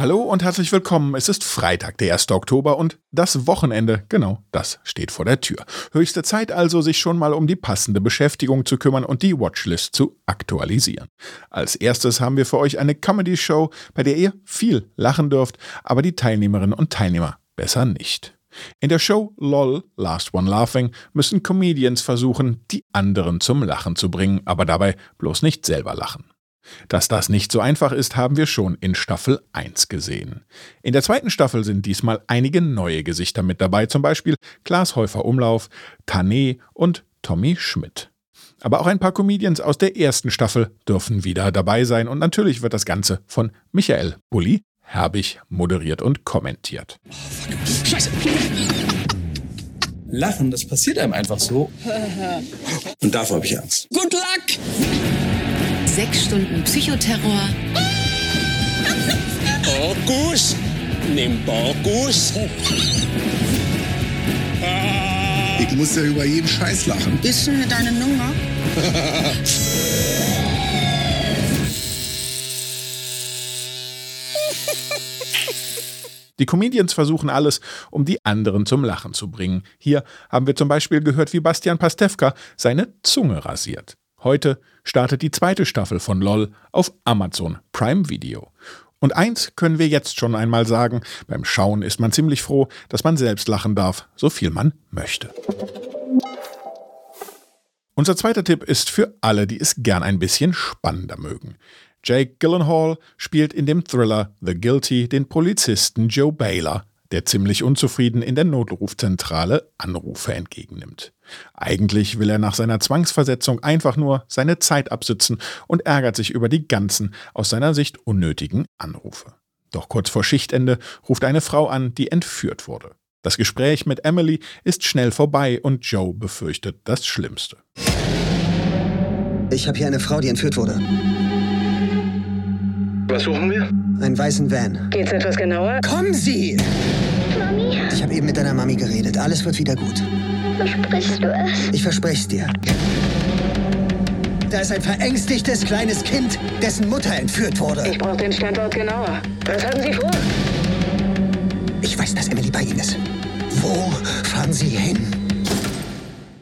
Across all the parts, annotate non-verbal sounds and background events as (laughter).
Hallo und herzlich willkommen. Es ist Freitag, der 1. Oktober und das Wochenende, genau, das steht vor der Tür. Höchste Zeit also, sich schon mal um die passende Beschäftigung zu kümmern und die Watchlist zu aktualisieren. Als erstes haben wir für euch eine Comedy-Show, bei der ihr viel lachen dürft, aber die Teilnehmerinnen und Teilnehmer besser nicht. In der Show LOL, Last One Laughing, müssen Comedians versuchen, die anderen zum Lachen zu bringen, aber dabei bloß nicht selber lachen. Dass das nicht so einfach ist, haben wir schon in Staffel 1 gesehen. In der zweiten Staffel sind diesmal einige neue Gesichter mit dabei, zum Beispiel Klaas Häufer Umlauf, Tané und Tommy Schmidt. Aber auch ein paar Comedians aus der ersten Staffel dürfen wieder dabei sein und natürlich wird das Ganze von Michael Bulli herbig moderiert und kommentiert. Scheiße! Lachen, das passiert einem einfach so. (laughs) Und davor habe ich Angst. Good luck! Sechs Stunden Psychoterror. Orkus, nimm Borkus. Ich muss ja über jeden Scheiß lachen. Ist denn deine Nummer? Die Comedians versuchen alles, um die anderen zum Lachen zu bringen. Hier haben wir zum Beispiel gehört, wie Bastian Pastewka seine Zunge rasiert. Heute startet die zweite Staffel von LOL auf Amazon Prime Video. Und eins können wir jetzt schon einmal sagen, beim Schauen ist man ziemlich froh, dass man selbst lachen darf, so viel man möchte. Unser zweiter Tipp ist für alle, die es gern ein bisschen spannender mögen. Jake Gyllenhaal spielt in dem Thriller The Guilty den Polizisten Joe Baylor, der ziemlich unzufrieden in der Notrufzentrale Anrufe entgegennimmt. Eigentlich will er nach seiner Zwangsversetzung einfach nur seine Zeit absitzen und ärgert sich über die ganzen, aus seiner Sicht unnötigen Anrufe. Doch kurz vor Schichtende ruft eine Frau an, die entführt wurde. Das Gespräch mit Emily ist schnell vorbei und Joe befürchtet das Schlimmste. Ich habe hier eine Frau, die entführt wurde. Was suchen wir? Einen weißen Van. Geht's etwas genauer? Kommen Sie! Mami? Ich habe eben mit deiner Mami geredet. Alles wird wieder gut. Versprichst du es? Ich verspreche es dir. Da ist ein verängstigtes kleines Kind, dessen Mutter entführt wurde. Ich brauche den Standort genauer. Was haben Sie vor? Ich weiß, dass Emily bei Ihnen ist. Wo fahren Sie hin?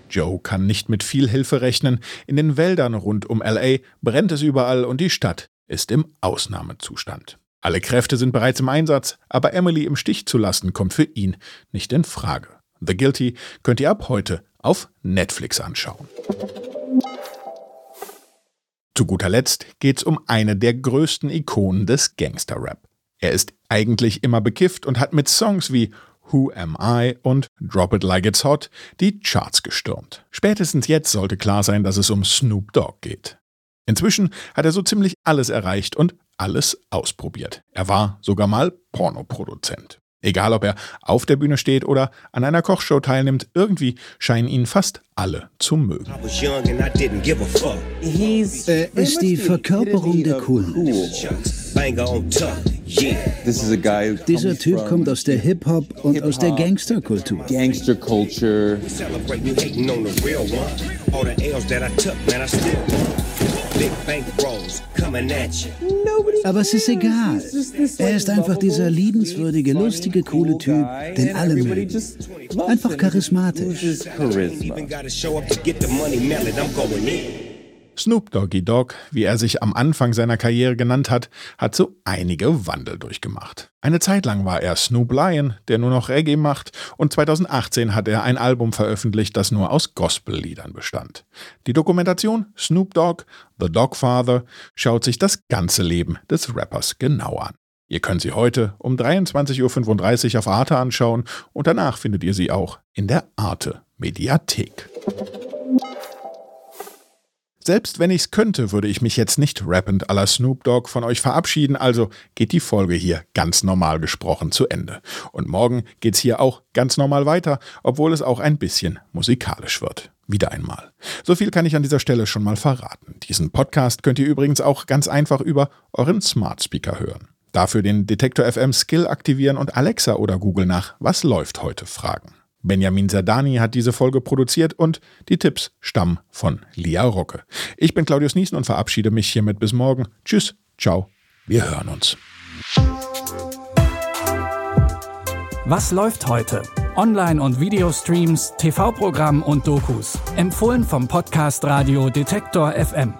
Joe kann nicht mit viel Hilfe rechnen. In den Wäldern rund um LA brennt es überall und die Stadt ist im Ausnahmezustand. Alle Kräfte sind bereits im Einsatz, aber Emily im Stich zu lassen kommt für ihn nicht in Frage. The Guilty könnt ihr ab heute auf Netflix anschauen. Zu guter Letzt geht's um eine der größten Ikonen des Gangster-Rap. Er ist eigentlich immer bekifft und hat mit Songs wie Who Am I und Drop It Like It's Hot die Charts gestürmt. Spätestens jetzt sollte klar sein, dass es um Snoop Dogg geht. Inzwischen hat er so ziemlich alles erreicht und alles ausprobiert. Er war sogar mal Pornoproduzent. Egal, ob er auf der Bühne steht oder an einer Kochshow teilnimmt, irgendwie scheinen ihn fast alle zu mögen. Er ist die Verkörperung der Coolen. Dieser Typ kommt aus der Hip-Hop und aus der Gangsterkultur. Gangster Culture. Aber es ist egal. Er ist einfach dieser liebenswürdige, lustige, coole Typ, den alle mögen. Einfach charismatisch. Snoop Doggy Dogg, wie er sich am Anfang seiner Karriere genannt hat, hat so einige Wandel durchgemacht. Eine Zeit lang war er Snoop Lion, der nur noch Reggae macht, und 2018 hat er ein Album veröffentlicht, das nur aus Gospelliedern bestand. Die Dokumentation Snoop Dogg, The Dogfather, schaut sich das ganze Leben des Rappers genau an. Ihr könnt sie heute um 23.35 Uhr auf Arte anschauen und danach findet ihr sie auch in der Arte Mediathek. Selbst wenn ich's könnte, würde ich mich jetzt nicht rappend à la Snoop Dogg von euch verabschieden, also geht die Folge hier ganz normal gesprochen zu Ende. Und morgen geht's hier auch ganz normal weiter, obwohl es auch ein bisschen musikalisch wird. Wieder einmal. So viel kann ich an dieser Stelle schon mal verraten. Diesen Podcast könnt ihr übrigens auch ganz einfach über euren Smart Speaker hören. Dafür den Detektor FM Skill aktivieren und Alexa oder Google nach Was läuft heute fragen. Benjamin Sardani hat diese Folge produziert und die Tipps stammen von Lia Rocke. Ich bin Claudius Niesen und verabschiede mich hiermit bis morgen. Tschüss, ciao, wir hören uns. Was läuft heute? Online- und Videostreams, TV-Programm und Dokus. Empfohlen vom Podcast Radio Detektor FM.